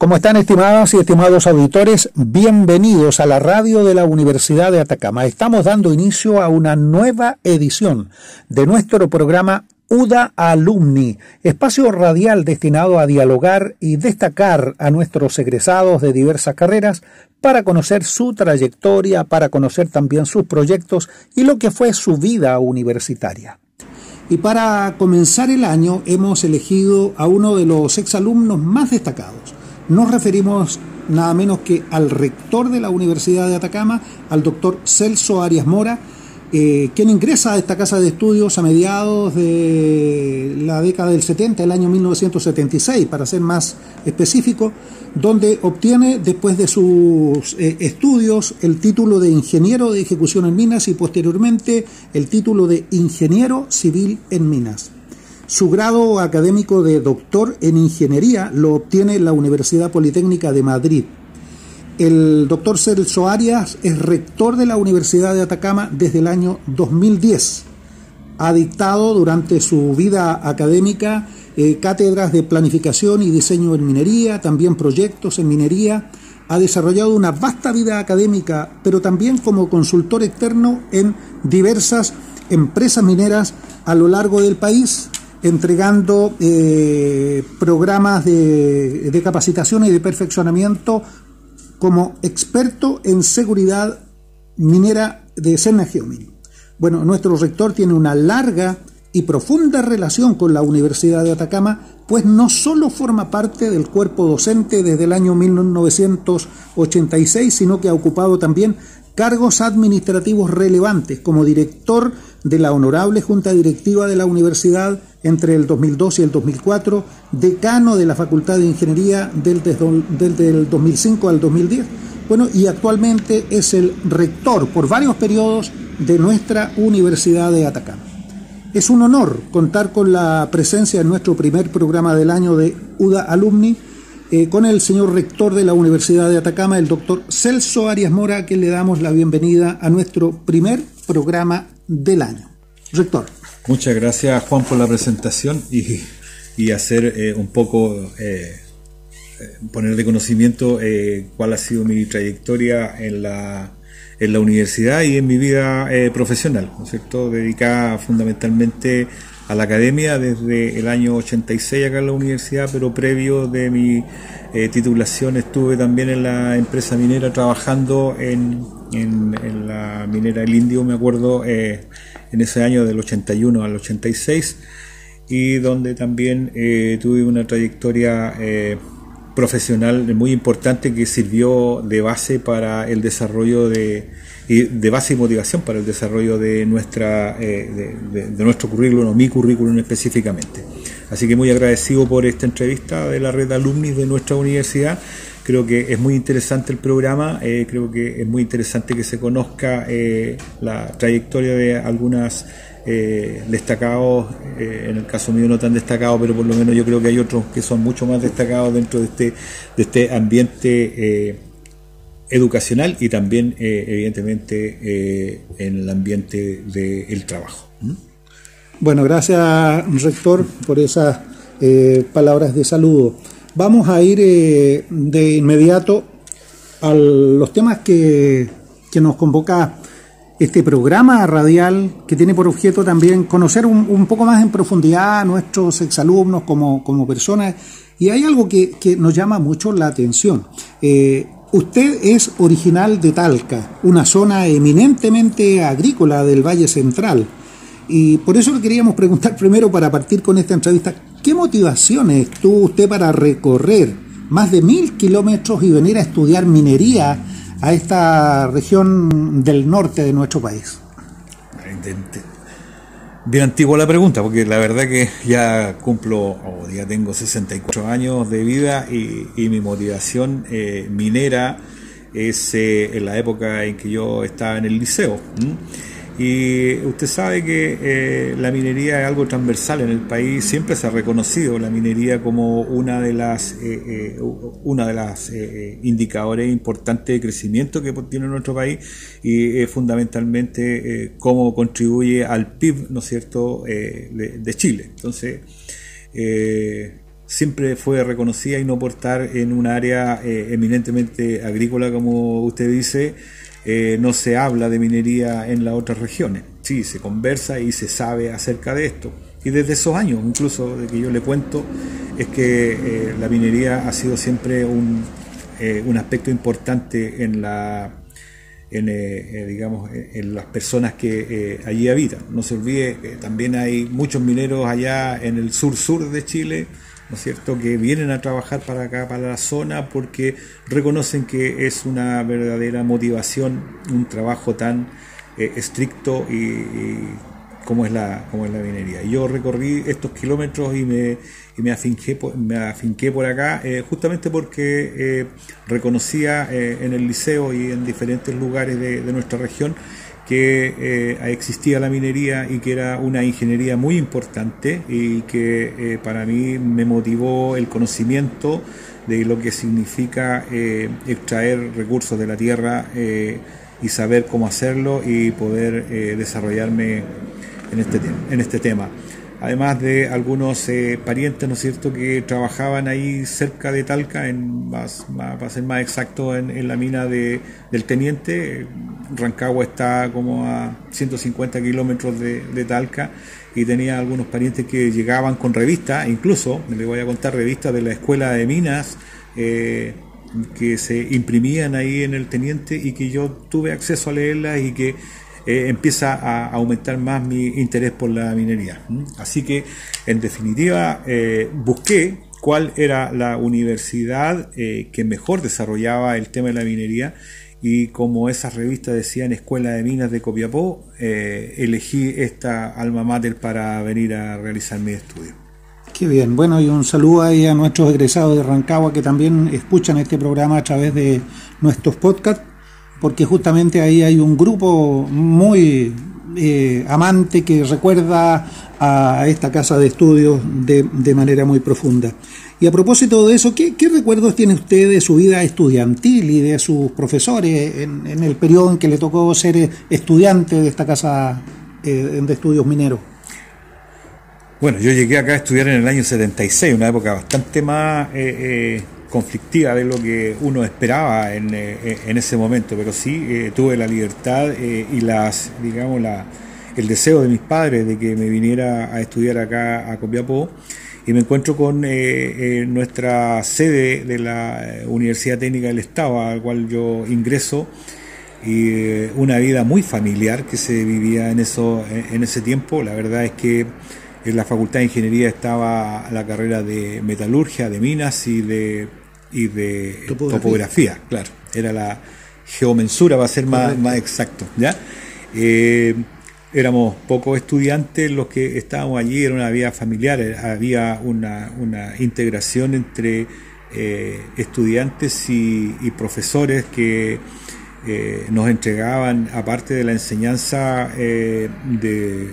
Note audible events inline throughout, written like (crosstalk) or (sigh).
¿Cómo están estimadas y estimados auditores? Bienvenidos a la radio de la Universidad de Atacama. Estamos dando inicio a una nueva edición de nuestro programa UDA Alumni, espacio radial destinado a dialogar y destacar a nuestros egresados de diversas carreras para conocer su trayectoria, para conocer también sus proyectos y lo que fue su vida universitaria. Y para comenzar el año hemos elegido a uno de los exalumnos más destacados nos referimos nada menos que al rector de la Universidad de Atacama, al doctor Celso Arias Mora, eh, quien ingresa a esta casa de estudios a mediados de la década del 70, el año 1976, para ser más específico, donde obtiene después de sus eh, estudios el título de ingeniero de ejecución en minas y posteriormente el título de ingeniero civil en minas. Su grado académico de doctor en ingeniería lo obtiene la Universidad Politécnica de Madrid. El doctor Celso Arias es rector de la Universidad de Atacama desde el año 2010. Ha dictado durante su vida académica eh, cátedras de planificación y diseño en minería, también proyectos en minería. Ha desarrollado una vasta vida académica, pero también como consultor externo en diversas empresas mineras a lo largo del país entregando eh, programas de, capacitación y de perfeccionamiento como experto en seguridad minera de Serna Geomin. Bueno, nuestro rector tiene una larga y profunda relación con la Universidad de Atacama, pues no solo forma parte del cuerpo docente desde el año 1986, sino que ha ocupado también cargos administrativos relevantes como director de la Honorable Junta Directiva de la Universidad entre el 2002 y el 2004, decano de la Facultad de Ingeniería del, del, 2005 al 2010, bueno, y actualmente es el rector por varios periodos de nuestra Universidad de Atacama. Es un honor contar con la presencia en nuestro primer programa del año de UDA Alumni, eh, con el señor rector de la Universidad de Atacama, el doctor Celso Arias Mora, que le damos la bienvenida a nuestro primer programa del año. Rector. Muchas gracias Juan por la presentación y, y hacer eh, un poco, eh, poner de conocimiento cuál ha sido mi trayectoria en la, en la universidad y en mi vida profesional, ¿no es cierto? Dedicada fundamentalmente a la academia desde el año 86 acá en la universidad, pero previo de mi eh, titulación estuve también en la empresa minera trabajando en, en, la minera El Indio, me acuerdo, eh, en ese año del 81 al 86, y donde también eh, tuve una trayectoria profesional muy importante que sirvió de base para el desarrollo de y de base y motivación para el desarrollo de, nuestra, eh, de, nuestro currículum o mi currículum específicamente. Así que muy agradecido por esta entrevista de la red alumni de nuestra universidad. Creo que es muy interesante el programa, eh, creo que es muy interesante que se conozca eh, la trayectoria de algunas destacados, en el caso mío no tan destacados, pero por lo menos yo creo que hay otros que son mucho más destacados dentro de este, de este ambiente educacional y también, eh, evidentemente, eh, en el ambiente del trabajo. Bueno, gracias, rector, por esas eh, palabras de saludo. Vamos a ir de inmediato a los temas que, que, nos convoca este programa radial, que tiene por objeto también conocer un, poco más en profundidad a nuestros exalumnos como, como personas. Y hay algo que, que nos llama mucho la atención. Usted es original de Talca, una zona eminentemente agrícola del Valle Central. Y por eso le queríamos preguntar (laughs) primero para partir con esta entrevista, ¿qué motivaciones tuvo usted para recorrer más de mil kilómetros y venir a estudiar minería a esta región del norte de nuestro país? Bien antigua la pregunta, porque la verdad que ya cumplo, o ya tengo 64 años de vida y, mi motivación eh, minera es eh, en la época en que yo estaba en el liceo. Y usted sabe que eh, la minería es algo transversal en el país, siempre se ha reconocido la minería como una de las eh, eh, una de las indicadores importantes de crecimiento que tiene nuestro país y fundamentalmente cómo contribuye al PIB, ¿no es cierto?, de, de, Chile. Entonces, siempre fue reconocida y no por estar en un área eminentemente agrícola, como usted dice, no se habla de minería en las otras regiones. Sí, se conversa y se sabe acerca de esto. Y desde esos años, incluso de que yo le cuento, es que la minería ha sido siempre un, un aspecto importante en la en, eh, eh, digamos, en las personas que eh, allí habitan. No se olvide que también hay muchos mineros allá en el sur-sur de Chile, ¿no es cierto?, que vienen a trabajar para acá, para la zona, porque reconocen que es una verdadera motivación, un trabajo tan estricto y cómo es la, cómo es la minería. Yo recorrí estos kilómetros y me, y me, afinqué, me afinqué por acá eh, justamente porque eh, reconocía eh, en el liceo y en diferentes lugares de, nuestra región que existía la minería y que era una ingeniería muy importante y que para mí me motivó el conocimiento de lo que significa extraer recursos de la tierra y saber cómo hacerlo y poder desarrollarme en este, en este tema. Además de algunos eh, parientes, ¿no es cierto?, que trabajaban ahí cerca de Talca, en más, para ser más exacto, en, la mina de, del Teniente. Rancagua está como a 150 kilómetros de, Talca y tenía algunos parientes que llegaban con revistas, incluso, le voy a contar revistas de la Escuela de Minas, eh, que se imprimían ahí en el Teniente y que yo tuve acceso a leerlas y que eh, empieza a aumentar más mi interés por la minería. Así que, en definitiva, eh, busqué cuál era la universidad eh, que mejor desarrollaba el tema de la minería y como esas revistas decían Escuela de Minas de Copiapó, elegí esta alma mater para venir a realizar mi estudio. Qué bien, bueno, y un saludo ahí a nuestros egresados de Rancagua que también escuchan este programa a través de nuestros podcasts porque justamente ahí hay un grupo muy eh, amante que recuerda a esta casa de estudios de, manera muy profunda. Y a propósito de eso, ¿qué, recuerdos tiene usted de su vida estudiantil y de sus profesores en, el periodo en que le tocó ser estudiante de esta casa eh, de estudios mineros? Bueno, yo llegué acá a estudiar en el año 76, una época bastante más eh, conflictiva de lo que uno esperaba en, eh, en ese momento, pero sí eh, tuve la libertad eh, y las, digamos, la, el deseo de mis padres de que me viniera a estudiar acá a Copiapó y me encuentro con nuestra sede de la Universidad Técnica del Estado, al cual yo ingreso y una vida muy familiar que se vivía en eso en ese tiempo. La verdad es que en la Facultad de Ingeniería estaba la carrera de metalurgia, de minas y de y de topografía, claro. Era la geomensura, va a ser más, más exacto, ¿ya? Eh, éramos pocos estudiantes los que estábamos allí, era una vida familiar, había una, una integración entre eh, estudiantes y, profesores que eh, nos entregaban, aparte de la enseñanza de,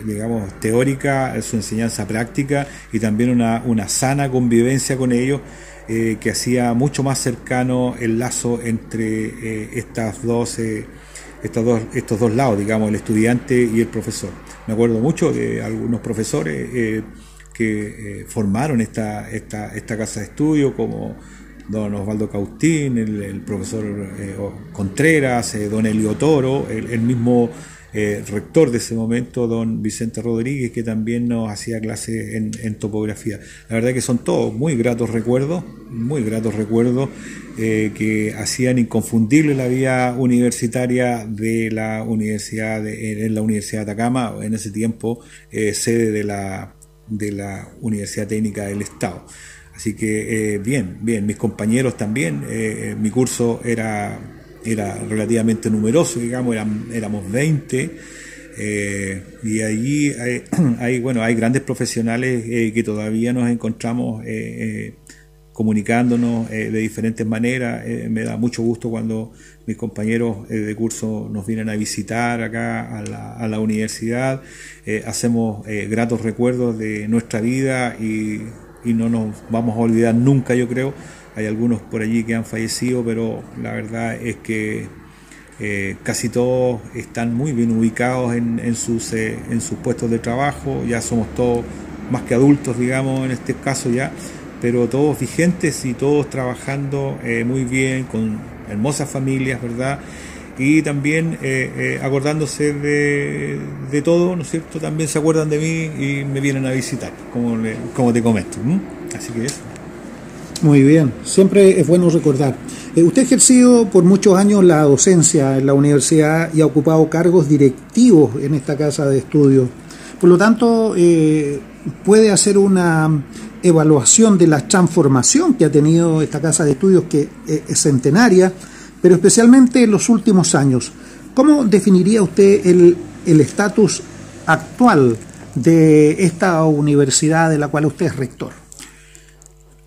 digamos, teórica, su enseñanza práctica y también una, una sana convivencia con ellos eh, que hacía mucho más cercano el lazo entre eh, estas dos, eh, estos, dos, lados, digamos, el estudiante y el profesor. Me acuerdo mucho de algunos profesores que formaron esta, esta, esta casa de estudio, como don Osvaldo Cautín, el, profesor Contreras, don Elio Toro, el mismo eh, rector de ese momento, don Vicente Rodríguez, que también nos hacía clases en, topografía. La verdad que son todos muy gratos recuerdos, muy gratos recuerdos eh, que hacían inconfundible la vida universitaria de la universidad de, en la Universidad de Atacama, en ese tiempo eh, sede de la, de la Universidad Técnica del Estado. Así que bien, bien, mis compañeros también, mi curso era era relativamente numeroso, digamos, éramos 20. Eh, y allí (clears throat) hay, bueno, hay grandes profesionales eh, que todavía nos encontramos eh, comunicándonos de diferentes maneras. me da mucho gusto cuando mis compañeros de curso nos vienen a visitar acá a la, universidad. hacemos gratos recuerdos de nuestra vida y no nos vamos a olvidar nunca, yo creo, hay algunos por allí que han fallecido, pero la verdad es que eh, casi todos están muy bien ubicados en, sus, eh, en sus puestos de trabajo, ya somos todos más que adultos, digamos, en este caso ya, pero todos vigentes y todos trabajando muy bien, con hermosas familias, ¿verdad? y también eh, eh, acordándose de, de, todo, ¿no es cierto? También se acuerdan de mí y me vienen a visitar, como, como te comento. Así que eso. Muy bien, siempre es bueno recordar. Eh, usted ha ejercido por muchos años la docencia en la universidad y ha ocupado cargos directivos en esta casa de estudios. Por lo tanto, puede hacer una evaluación de la transformación que ha tenido esta casa de estudios que es centenaria pero especialmente en los últimos años. ¿Cómo definiría usted el estatus actual de esta universidad de la cual usted es rector?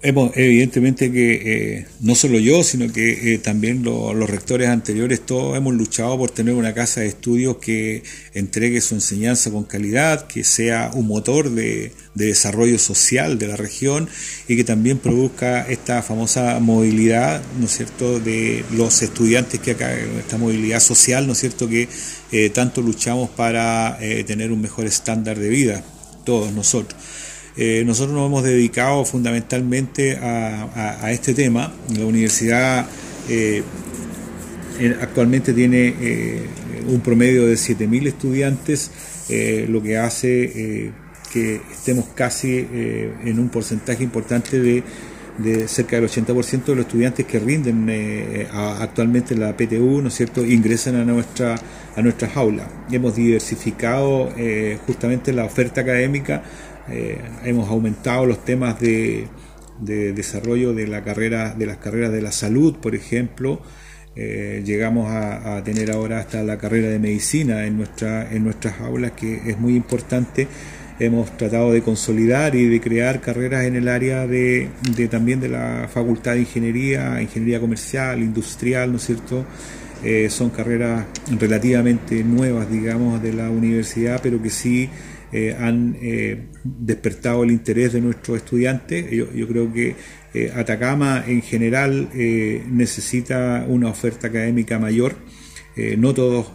Hemos, evidentemente que eh, no solo yo, sino que eh, también los rectores anteriores, todos hemos luchado por tener una casa de estudios que entregue su enseñanza con calidad, que sea un motor de, desarrollo social de la región y que también produzca esta famosa movilidad, ¿no es cierto?, de los estudiantes que acá, esta movilidad social, ¿no es cierto?, que eh, tanto luchamos para tener un mejor estándar de vida, todos nosotros. Eh, nosotros nos hemos dedicado fundamentalmente a, este tema. La universidad eh, actualmente tiene eh, un promedio de 7.000 estudiantes, lo que hace que estemos casi en un porcentaje importante de, cerca del 80% de los estudiantes que rinden actualmente la PTU, ¿no es cierto?, ingresan a nuestra a nuestras aulas. Hemos diversificado justamente la oferta académica eh, hemos aumentado los temas de, desarrollo de la carrera, de las carreras de la salud, por ejemplo. Eh, llegamos a, tener ahora hasta la carrera de medicina en, nuestra, en nuestras aulas, que es muy importante. Hemos tratado de consolidar y de crear carreras en el área de, también de la Facultad de Ingeniería, Ingeniería Comercial, Industrial, ¿no es cierto? Eh, son carreras relativamente nuevas, digamos, de la universidad, pero que sí eh, han eh, despertado el interés de nuestros estudiantes. Yo, creo que eh, Atacama en general necesita una oferta académica mayor. no todos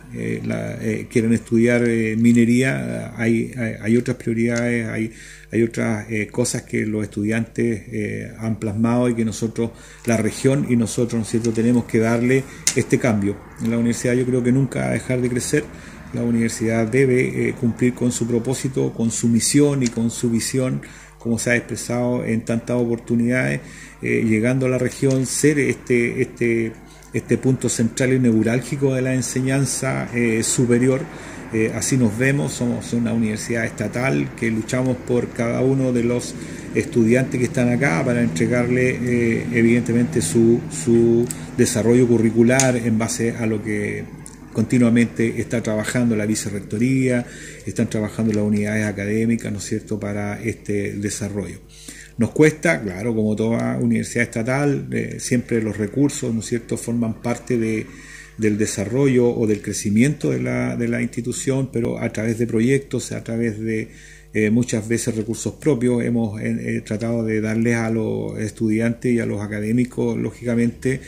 quieren estudiar minería, hay, otras prioridades, hay, otras cosas que los estudiantes han plasmado y que nosotros, la región y nosotros, ¿no cierto?, tenemos que darle este cambio. En la universidad yo creo que nunca va a dejar de crecer la universidad debe eh, cumplir con su propósito, con su misión y con su visión, como se ha expresado en tantas oportunidades, eh, llegando a la región, ser este, este, este punto central y neurálgico de la enseñanza eh, superior. así nos vemos, somos una universidad estatal que luchamos por cada uno de los estudiantes que están acá para entregarle evidentemente su, su desarrollo curricular en base a lo que continuamente está trabajando la vicerrectoría, están trabajando las unidades académicas, ¿no es cierto?, para este desarrollo. Nos cuesta, claro, como toda universidad estatal, eh, siempre los recursos, ¿no es cierto?, forman parte de, del desarrollo o del crecimiento de la, de la institución, pero a través de proyectos, a través de eh, muchas veces recursos propios, hemos eh, tratado de darles a los estudiantes y a los académicos, lógicamente,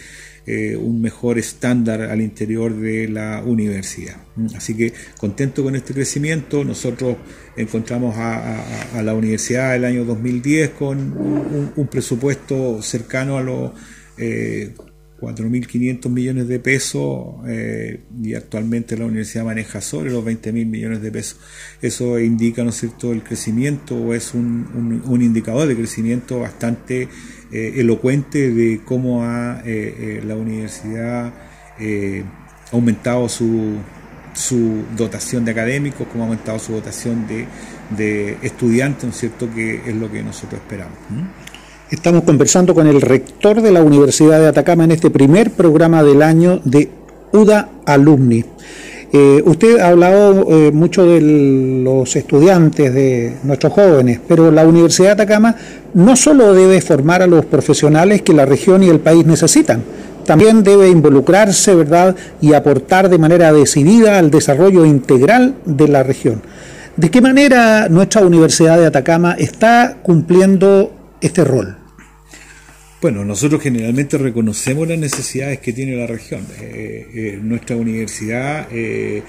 eh, un mejor estándar al interior de la universidad. Así que contento con este crecimiento, nosotros encontramos a, la universidad el año 2010 con un, presupuesto cercano a los eh, 4.500 millones de pesos eh, y actualmente la universidad maneja sobre los 20.000 millones de pesos. Eso indica, ¿no es cierto?, el crecimiento o es un, un indicador de crecimiento bastante eh, elocuente de cómo ha eh, eh, la universidad aumentado su, su dotación de académicos, cómo ha aumentado su dotación de, de estudiantes, ¿no es cierto?, que es lo que nosotros esperamos. Estamos conversando con el rector de la Universidad de Atacama en este primer programa del año de UDA Alumni. Eh, usted ha hablado eh, mucho de los estudiantes, de nuestros jóvenes, pero la Universidad de Atacama no solo debe formar a los profesionales que la región y el país necesitan, también debe involucrarse, ¿verdad?, y aportar de manera decidida al desarrollo integral de la región. ¿De qué manera nuestra Universidad de Atacama está cumpliendo este rol? Bueno, nosotros generalmente reconocemos las necesidades que tiene la región. Eh, eh, nuestra universidad eh,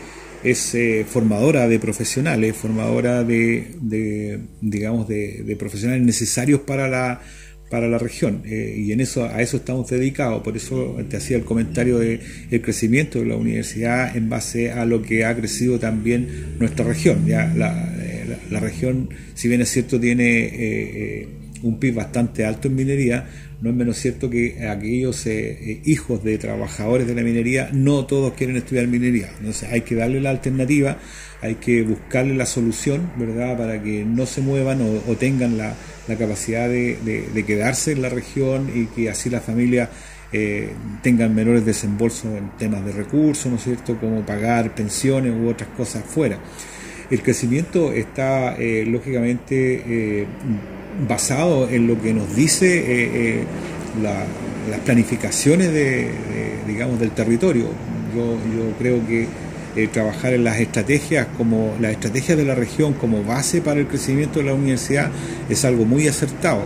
es formadora de profesionales, formadora de, digamos, de, profesionales necesarios para la para la región. Y en eso a eso estamos dedicados. Por eso te hacía el comentario de el crecimiento de la universidad en base a lo que ha crecido también nuestra región. Ya la, la, región si bien es cierto tiene un PIB bastante alto en minería no es menos cierto que aquellos eh, eh, hijos de trabajadores de la minería no todos quieren estudiar minería. Entonces hay que darle la alternativa, hay que buscarle la solución, ¿verdad? Para que no se muevan o, tengan la, capacidad de, quedarse en la región y que así la familia eh, tengan menores desembolsos en temas de recursos, ¿no es cierto? Como pagar pensiones u otras cosas fuera. El crecimiento está, lógicamente, basado en lo que nos dice eh, eh, las planificaciones de, digamos, del territorio. Yo, yo creo que eh, trabajar en las estrategias como las estrategias de la región como base para el crecimiento de la universidad es algo muy acertado.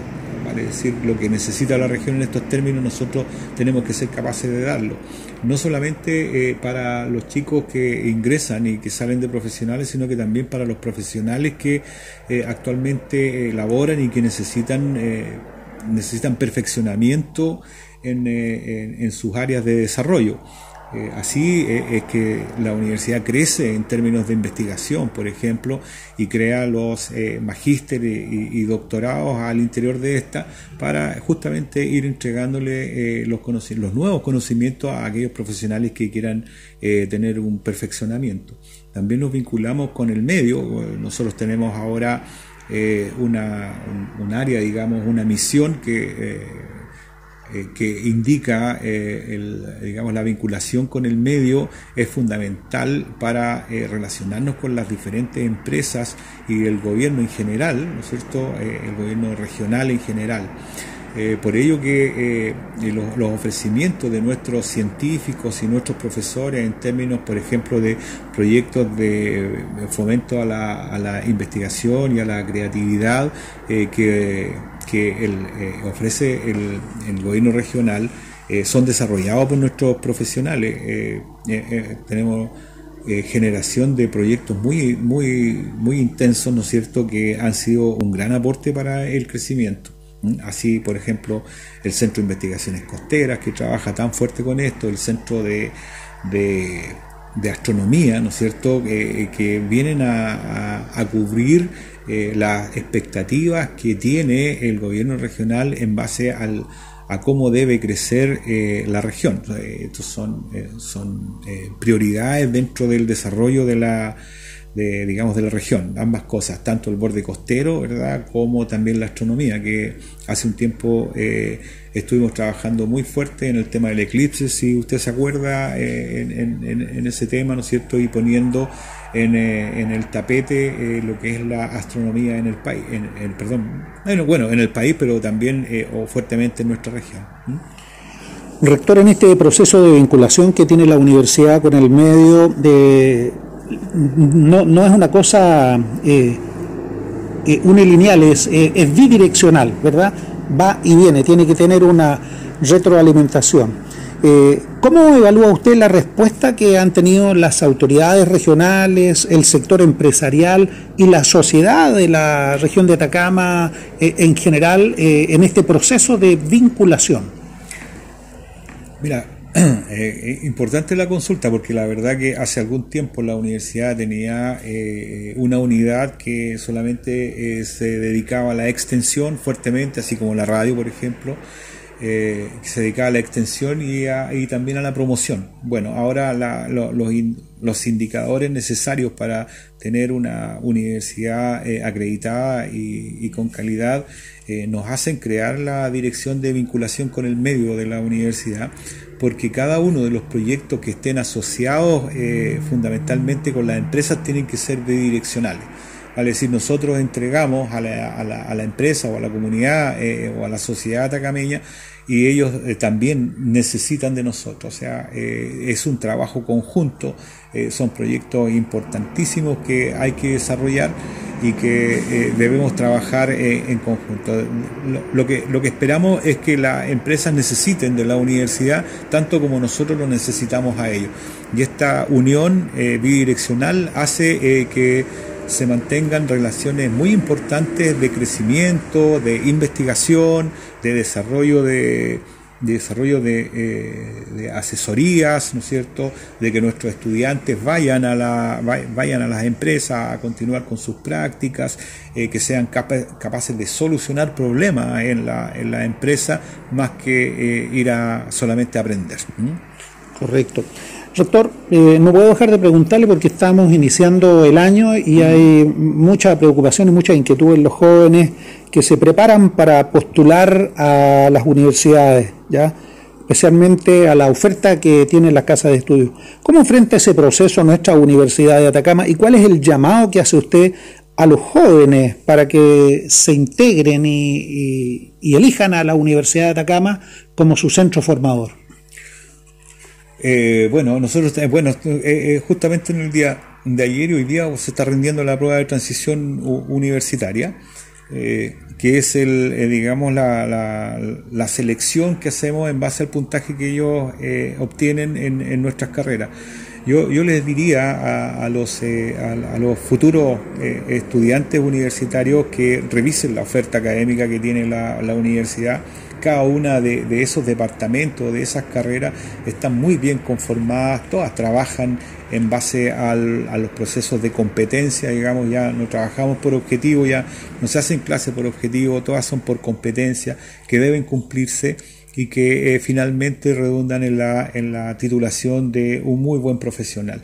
Es decir, lo que necesita la región en estos términos nosotros tenemos que ser capaces de darlo. No solamente para los chicos que ingresan y que salen de profesionales, sino que también para los profesionales que eh, actualmente eh, laboran y que necesitan, eh, necesitan perfeccionamiento en, en, sus áreas de desarrollo. Así es que la universidad crece en términos de investigación, por ejemplo, y crea los magísteres y, doctorados al interior de esta para justamente ir entregándole los, nuevos conocimientos a aquellos profesionales que quieran tener un perfeccionamiento. También nos vinculamos con el medio, nosotros tenemos ahora eh, una, un, área, digamos, una misión que, eh, eh, que indica digamos, la vinculación con el medio es fundamental para relacionarnos con las diferentes empresas y el gobierno en general, ¿no es cierto?, el gobierno regional en general. Eh, por ello que eh, los, ofrecimientos de nuestros científicos y nuestros profesores en términos, por ejemplo, de proyectos de fomento a la, investigación y a la creatividad eh, que, ofrece el, gobierno regional, son desarrollados por nuestros profesionales. tenemos generación de proyectos muy, muy, muy intensos, ¿no es cierto?, que han sido un gran aporte para el crecimiento. Así, por ejemplo, el Centro de Investigaciones Costeras, que trabaja tan fuerte con esto, el Centro de, de, Astronomía, ¿no es cierto?, que vienen a, cubrir eh, las expectativas que tiene el gobierno regional en base al, a cómo debe crecer eh, la región. Estos son, eh, son prioridades dentro del desarrollo de la de, digamos, de la región, ambas cosas, tanto el borde costero, ¿verdad?, como también la astronomía, que hace un tiempo eh, estuvimos trabajando muy fuerte en el tema del eclipse, si usted se acuerda, eh, en, ese tema, ¿no es cierto?, y poniendo en, eh, el tapete lo que es la astronomía en el país, en, perdón, bueno, en el país, pero también o fuertemente en nuestra región. Rector, en este proceso de vinculación que tiene la universidad con el medio de no, no es una cosa eh, eh unilineal, eh, es, bidireccional, ¿verdad? Va y viene, tiene que tener una retroalimentación. Eh, ¿Cómo evalúa usted la respuesta que han tenido las autoridades regionales, el sector empresarial y la sociedad de la región de Atacama en general en este proceso de vinculación? Mira, (clears throat) Eh, importante la consulta porque la verdad que hace algún tiempo la universidad tenía eh, una unidad que solamente eh, se dedicaba a la extensión fuertemente, así como la radio, por ejemplo, que se dedicaba a la extensión y, y también a la promoción. Bueno, ahora los, los, indicadores necesarios para tener una universidad acreditada y, con calidad nos hacen crear la dirección de vinculación con el medio de la universidad porque cada uno de los proyectos que estén asociados eh, fundamentalmente con las empresas tienen que ser bidireccionales. Es decir, nosotros entregamos a la, empresa o a la comunidad eh, o a la sociedad atacameña y ellos eh, también necesitan de nosotros. O sea, es un trabajo conjunto, son proyectos importantísimos que hay que desarrollar y que eh, debemos trabajar eh, en conjunto. Lo, que, lo que esperamos es que las empresas necesiten de la universidad tanto como nosotros lo necesitamos a ellos. Y esta unión eh, bidireccional hace que se mantengan relaciones muy importantes de crecimiento, de investigación, de desarrollo de, desarrollo eh, de, asesorías, ¿no es cierto?, de que nuestros estudiantes vayan a, la, vayan a las empresas a continuar con sus prácticas, eh, que sean capaces de solucionar problemas en la, en la empresa, más que eh, ir a solamente aprender. Correcto. Doctor, no puedo dejar de preguntarle porque estamos iniciando el año y hay mucha preocupación y mucha inquietud en los jóvenes que se preparan para postular a las universidades, ¿ya? especialmente a la oferta que tiene la casa de estudios. ¿Cómo enfrenta ese proceso nuestra Universidad de Atacama y cuál es el llamado que hace usted a los jóvenes para que se integren y, elijan a la Universidad de Atacama como su centro formador? Eh, bueno, nosotros, eh, bueno, eh, justamente en el día de ayer y hoy día se está rindiendo la prueba de transición universitaria eh, que es el, eh, digamos la, la, selección que hacemos en base al puntaje que ellos eh, obtienen en, en, nuestras carreras. Yo, yo les diría a, los, a, los futuros estudiantes universitarios que revisen la oferta académica que tiene la, la universidad cada una de, esos departamentos, de esas carreras, están muy bien conformadas, todas trabajan en base a los procesos de competencia, digamos, ya no trabajamos por objetivo, ya no se hacen clases por objetivo, todas son por competencia que deben cumplirse y que eh, finalmente redundan en la, en la titulación de un muy buen profesional.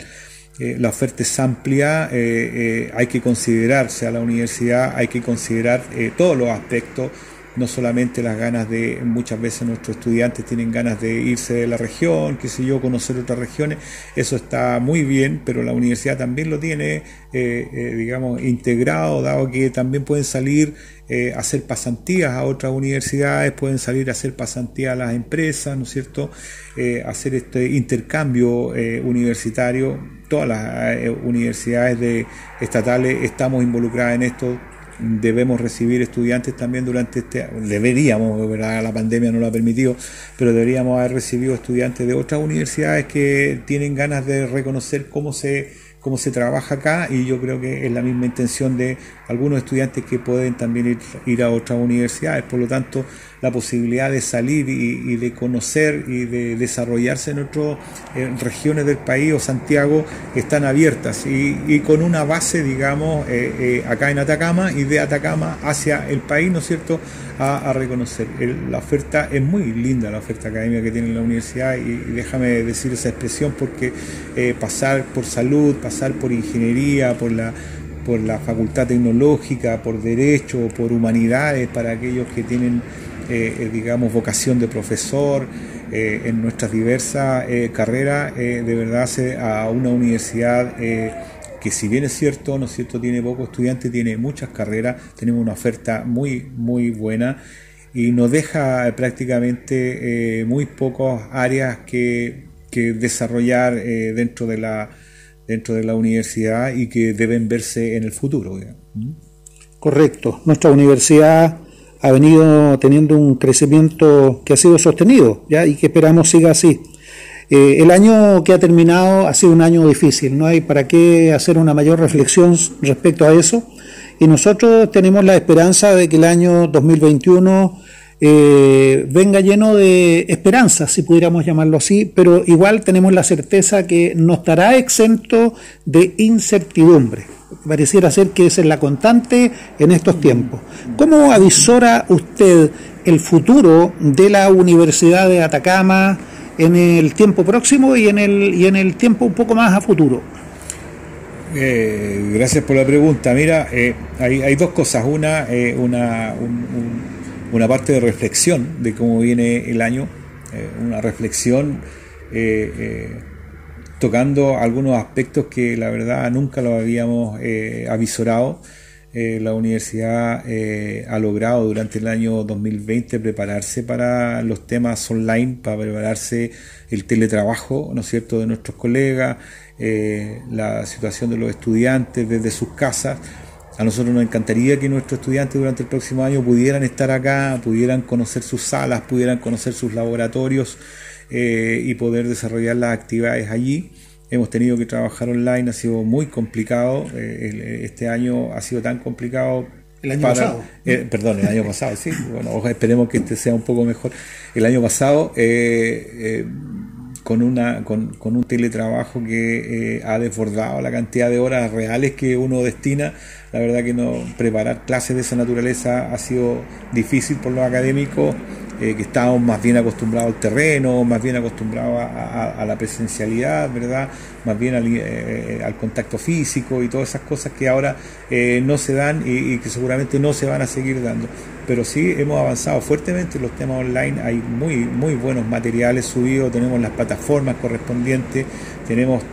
Eh, la oferta es amplia, eh, hay que considerarse a la universidad, hay que considerar todos los aspectos no solamente las ganas de, muchas veces nuestros estudiantes tienen ganas de irse de la región, qué sé yo, conocer otras regiones, eso está muy bien, pero la universidad también lo tiene, eh, eh, digamos, integrado, dado que también pueden salir eh, a hacer pasantías a otras universidades, pueden salir a hacer pasantías a las empresas, ¿no es cierto?, hacer este intercambio universitario, todas las universidades de, estatales estamos involucradas en esto, debemos recibir estudiantes también durante este, deberíamos, la pandemia no lo ha permitido, pero deberíamos haber recibido estudiantes de otras universidades que tienen ganas de reconocer cómo se cómo se trabaja acá y yo creo que es la misma intención de algunos estudiantes que pueden también ir, ir a otras universidades. Por lo tanto, la posibilidad de salir y, de conocer y de desarrollarse en otras regiones del país o Santiago están abiertas y, con una base, digamos, eh, eh, acá en Atacama y de Atacama hacia el país, ¿no es cierto?, a, reconocer. la oferta es muy linda, la oferta académica que tiene la universidad y, déjame decir esa expresión porque eh, pasar por salud, pasar por ingeniería, por la por la facultad tecnológica, por derecho, por humanidades, para aquellos que tienen eh, eh, digamos, vocación de profesor eh, en nuestras diversas carreras, de verdad a una universidad que si bien es cierto, ¿no es cierto?, tiene pocos estudiantes, tiene muchas carreras, tenemos una oferta muy, muy buena y nos deja prácticamente muy pocas áreas que, que desarrollar dentro, de la, dentro de la universidad y que deben verse en el futuro. Correcto. Nuestra universidad ha venido teniendo un crecimiento que ha sido sostenido ¿ya? y que esperamos siga así. Eh, el año que ha terminado ha sido un año difícil, no hay para qué hacer una mayor reflexión respecto a eso. Y nosotros tenemos la esperanza de que el año 2021 eh, venga lleno de esperanza, si pudiéramos llamarlo así, pero igual tenemos la certeza que no estará exento de incertidumbre. Pareciera ser que esa es la constante en estos tiempos. ¿Cómo avisora usted el futuro de la Universidad de Atacama en el tiempo próximo y en el, y en el tiempo un poco más a futuro? Eh, gracias por la pregunta. Mira, eh, hay, dos cosas. Una, una, un una parte de reflexión de cómo viene el año, eh, una reflexión eh, eh, tocando algunos aspectos que la verdad nunca lo habíamos avisorado. la universidad ha logrado durante el año 2020 prepararse para los temas online, para prepararse el teletrabajo, ¿no es cierto?, de nuestros colegas, la situación de los estudiantes desde sus casas a nosotros nos encantaría que nuestros estudiantes durante el próximo año pudieran estar acá, pudieran conocer sus salas, pudieran conocer sus laboratorios eh, y poder desarrollar las actividades allí. hemos tenido que trabajar online, ha sido muy complicado. este año ha sido tan complicado el año pasado. Eh, perdón, el año pasado, sí. Bueno, esperemos que este sea un poco mejor. El año pasado, eh, eh, con, una, con, con, un teletrabajo que ha desbordado la cantidad de horas reales que uno destina, la verdad que no preparar clases de esa naturaleza ha sido difícil por los académicos eh, que estábamos más bien acostumbrados al terreno, más bien acostumbrados a, la presencialidad, ¿verdad? Más bien al, eh, al, contacto físico y todas esas cosas que ahora eh, no se dan y, que seguramente no se van a seguir dando. Pero sí hemos avanzado fuertemente en los temas online, hay muy, muy buenos materiales subidos, tenemos las plataformas correspondientes, tenemos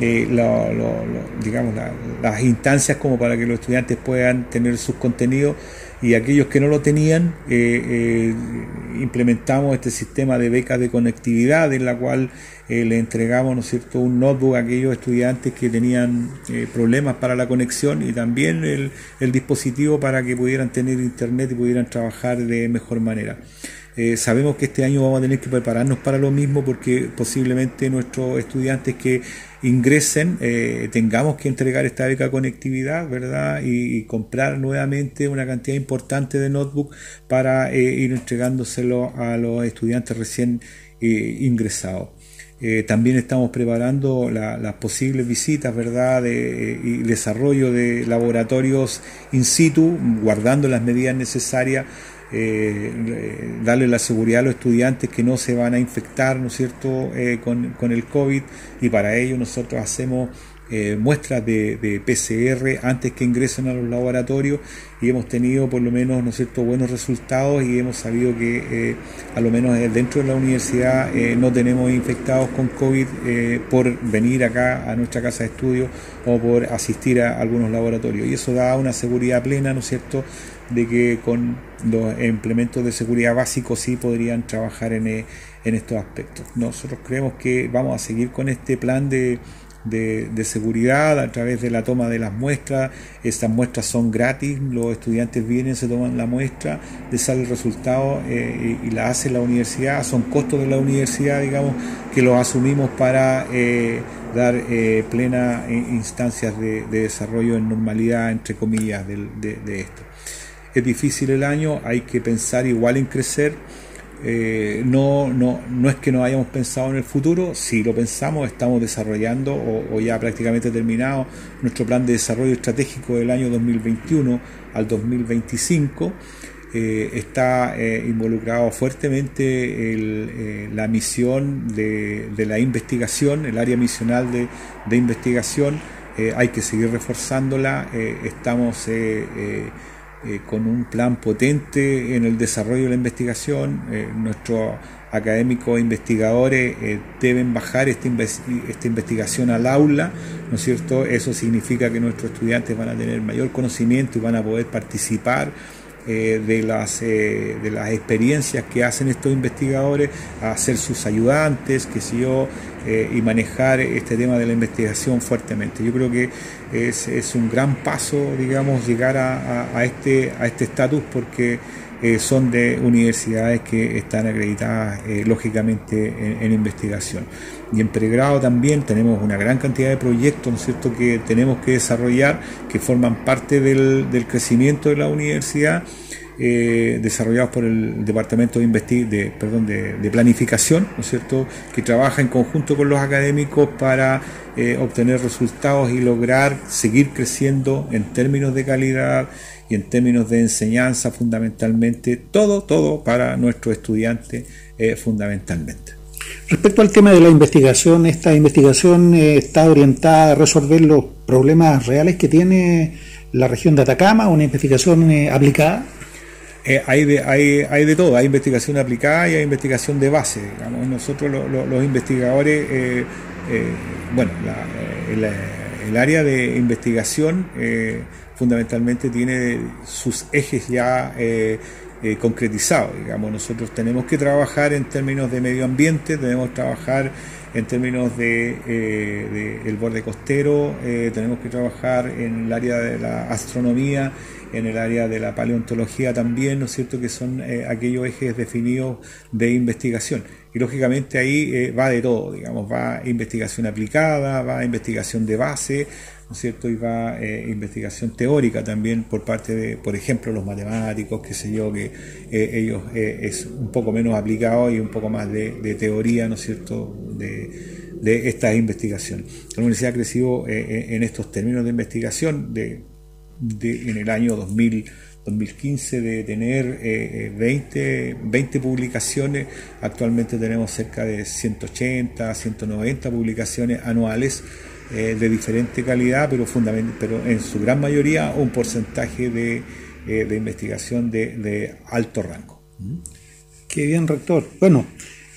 digamos, las instancias como para que los estudiantes puedan tener sus contenidos y aquellos que no lo tenían, eh, eh, implementamos este sistema de becas de conectividad en la cual eh, le entregamos ¿no cierto? un notebook a aquellos estudiantes que tenían problemas para la conexión y también el, el, dispositivo para que pudieran tener internet y pudieran trabajar de mejor manera. Sabemos que este año vamos a tener que prepararnos para lo mismo porque posiblemente nuestros estudiantes que ingresen, eh, tengamos que entregar esta beca conectividad, ¿verdad? Y, comprar nuevamente una cantidad importante de notebook para eh, ir entregándoselo a los estudiantes recién eh, ingresados. también estamos preparando las posibles visitas, ¿verdad? y desarrollo de laboratorios in situ, guardando las medidas necesarias eh, darle la seguridad a los estudiantes que no se van a infectar, ¿no es cierto?, eh, con, el COVID y para ello nosotros hacemos eh, muestras de, de, PCR antes que ingresen a los laboratorios y hemos tenido por lo menos, ¿no es cierto?, buenos resultados y hemos sabido que a lo menos dentro de la universidad no tenemos infectados con COVID por venir acá a nuestra casa de estudio o por asistir a algunos laboratorios y eso da una seguridad plena, ¿no es cierto?, de que con los implementos de seguridad básicos sí podrían trabajar en, eh, en estos aspectos. Nosotros creemos que vamos a seguir con este plan de, de, seguridad a través de la toma de las muestras. Estas muestras son gratis, los estudiantes vienen, se toman la muestra, les sale el resultado eh, y, la hace la universidad. Son costos de la universidad, digamos, que los asumimos para eh, dar plena instancias de, desarrollo en normalidad, entre comillas, de, de esto es difícil el año, hay que pensar igual en crecer. Eh, no, no, no es que no hayamos pensado en el futuro, si lo pensamos, estamos desarrollando o, ya prácticamente terminado nuestro plan de desarrollo estratégico del año 2021 al 2025. Eh, está eh, involucrado fuertemente la misión de, la investigación, el área misional de, de investigación. hay que seguir reforzándola. estamos eh, con un plan potente en el desarrollo de la investigación. Eh, nuestros académicos investigadores eh, deben bajar esta, esta, investigación al aula, ¿no es cierto? Eso significa que nuestros estudiantes van a tener mayor conocimiento y van a poder participar eh, de, las, eh, de las experiencias que hacen estos investigadores, a ser sus ayudantes, que si yo, eh, y manejar este tema de la investigación fuertemente. Yo creo que es, es un gran paso, digamos, llegar a, a este a este estatus porque son de universidades que están acreditadas lógicamente en, investigación. Y en pregrado también tenemos una gran cantidad de proyectos, ¿no es cierto?, que tenemos que desarrollar, que forman parte del, del crecimiento de la universidad, eh, desarrollados por el Departamento de, de, de, Planificación, ¿no es cierto?, que trabaja en conjunto con los académicos para eh, obtener resultados y lograr seguir creciendo en términos de calidad y en términos de enseñanza fundamentalmente, todo, todo para nuestros estudiantes eh, fundamentalmente. Respecto al tema de la investigación, esta investigación eh, está orientada a resolver los problemas reales que tiene la región de Atacama, una investigación eh, aplicada. Eh, hay, de, hay, hay de todo, hay investigación aplicada y hay investigación de base. Digamos. Nosotros los investigadores, bueno, el, área de investigación fundamentalmente tiene sus ejes ya eh, concretizado. Digamos, nosotros tenemos que trabajar en términos de medio ambiente, tenemos que trabajar en términos de, eh, el borde costero, eh, tenemos que trabajar en el área de la astronomía, en el área de la paleontología también, ¿no es cierto?, que son aquellos ejes definidos de investigación. y lógicamente ahí va de todo, digamos, va investigación aplicada, va investigación de base, ¿no cierto? Y va investigación teórica también por parte de, por ejemplo, los matemáticos, qué sé yo, que ellos es un poco menos aplicado y un poco más de, teoría, ¿no es cierto? De, de esta investigación. La universidad ha crecido eh, eh, en estos términos de investigación de, en el año 2000, 2015 de tener 20, eh, 20 publicaciones, actualmente tenemos cerca de 180, 190 publicaciones anuales de diferente calidad, pero, pero en su gran mayoría un porcentaje de, de investigación de, de alto rango. Qué bien, rector. Bueno,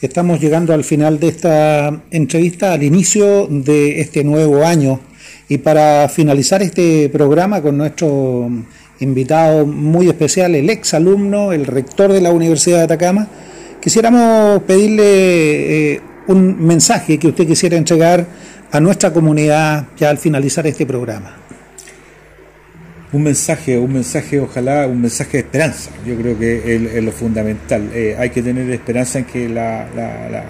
Estamos llegando al final de esta entrevista, al inicio de este nuevo año. Y para finalizar este programa con nuestro invitado muy especial, el ex alumno, el rector de la Universidad de Atacama, quisiéramos pedirle eh, un mensaje que usted quisiera entregar a nuestra comunidad ya al finalizar este programa un mensaje, un mensaje, ojalá, un mensaje de esperanza. Yo creo que es, lo fundamental. Eh, hay que tener esperanza en que la,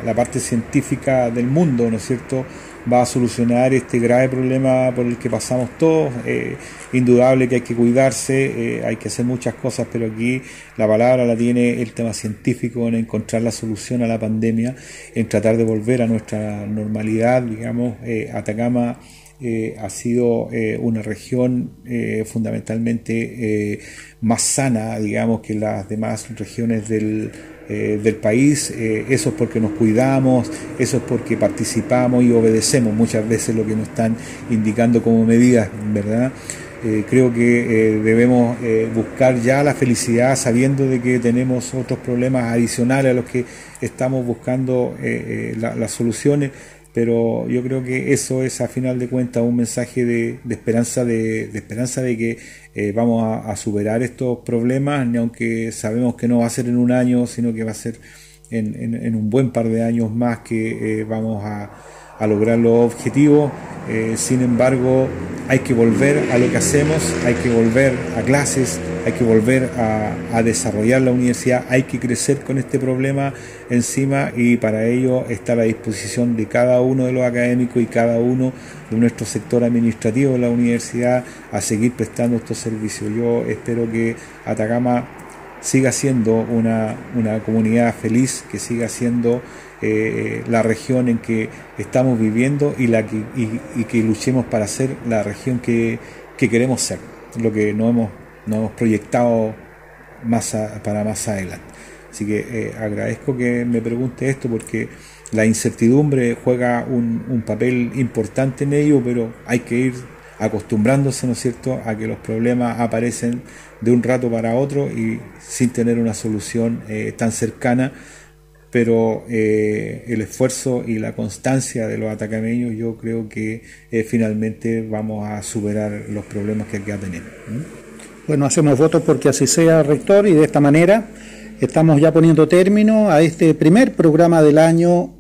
la, parte científica del mundo, ¿no es cierto?, va a solucionar este grave problema por el que pasamos todos. Eh, indudable que hay que cuidarse, eh, hay que hacer muchas cosas, pero aquí la palabra la tiene el tema científico en encontrar la solución a la pandemia, en tratar de volver a nuestra normalidad, digamos, Atacama eh, ha sido eh, una región eh, fundamentalmente más sana, digamos, que las demás regiones del, del país. eso es porque nos cuidamos, eso es porque participamos y obedecemos muchas veces lo que nos están indicando como medidas, ¿verdad? creo que debemos buscar ya la felicidad sabiendo de que tenemos otros problemas adicionales a los que estamos buscando las soluciones pero yo creo que eso es a final de cuentas un mensaje de, esperanza de, esperanza de que eh, vamos a, superar estos problemas aunque sabemos que no va a ser en un año sino que va a ser en, un buen par de años más que eh, vamos a, a lograr los objetivos. Eh, sin embargo, hay que volver a lo que hacemos, hay que volver a clases, hay que volver a, desarrollar la universidad, hay que crecer con este problema encima y para ello está a la disposición de cada uno de los académicos y cada uno de nuestro sector administrativo de la universidad a seguir prestando estos servicios. Yo espero que Atacama siga siendo una, una comunidad feliz, que siga siendo eh, la región en que estamos viviendo y, la que, y, que luchemos para ser la región que, queremos ser, lo que no hemos, no hemos proyectado más para más adelante. Así que eh, agradezco que me pregunte esto porque la incertidumbre juega un, un, papel importante en ello, pero hay que ir acostumbrándose, ¿no es cierto?, a que los problemas aparecen de un rato para otro y sin tener una solución eh, tan cercana pero eh, el esfuerzo y la constancia de los atacameños yo creo que eh, finalmente vamos a superar los problemas que acá tenemos. Bueno, hacemos votos porque así sea, rector, y de esta manera estamos ya poniendo término a este primer programa del año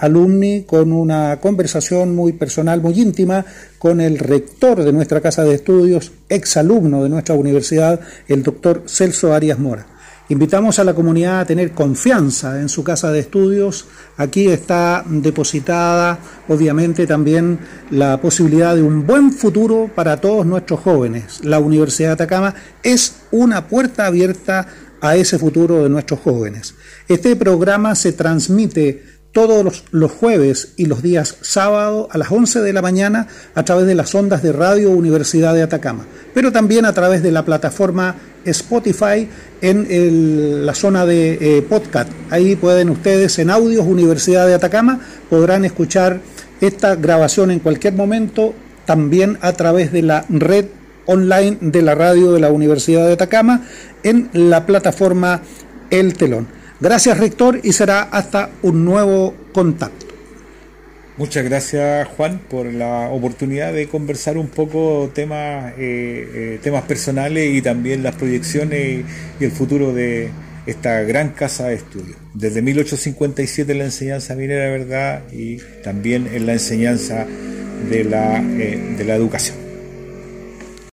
Alumni con una conversación muy personal, muy íntima con el rector de nuestra casa de estudios, exalumno de nuestra universidad, el doctor Celso Arias Mora. Invitamos a la comunidad a tener confianza en su casa de estudios. Aquí está depositada, obviamente, también la posibilidad de un buen futuro para todos nuestros jóvenes. La Universidad de Atacama es una puerta abierta a ese futuro de nuestros jóvenes. Este programa se transmite todos los, jueves y los días sábado a las 11 de la mañana a través de las ondas de Radio Universidad de Atacama, pero también a través de la plataforma Spotify en la zona de eh, podcast. Ahí pueden ustedes en Audios Universidad de Atacama podrán escuchar esta grabación en cualquier momento, también a través de la red online de la radio de la Universidad de Atacama en la plataforma El Telón. Gracias, rector, y será hasta un nuevo contacto. Muchas gracias, Juan, por la oportunidad de conversar un poco temas, eh, eh, temas personales y también las proyecciones y el futuro de esta gran casa de estudio. Desde 1857 en la enseñanza minera, ¿verdad? Y también en la enseñanza de la, eh, de la educación.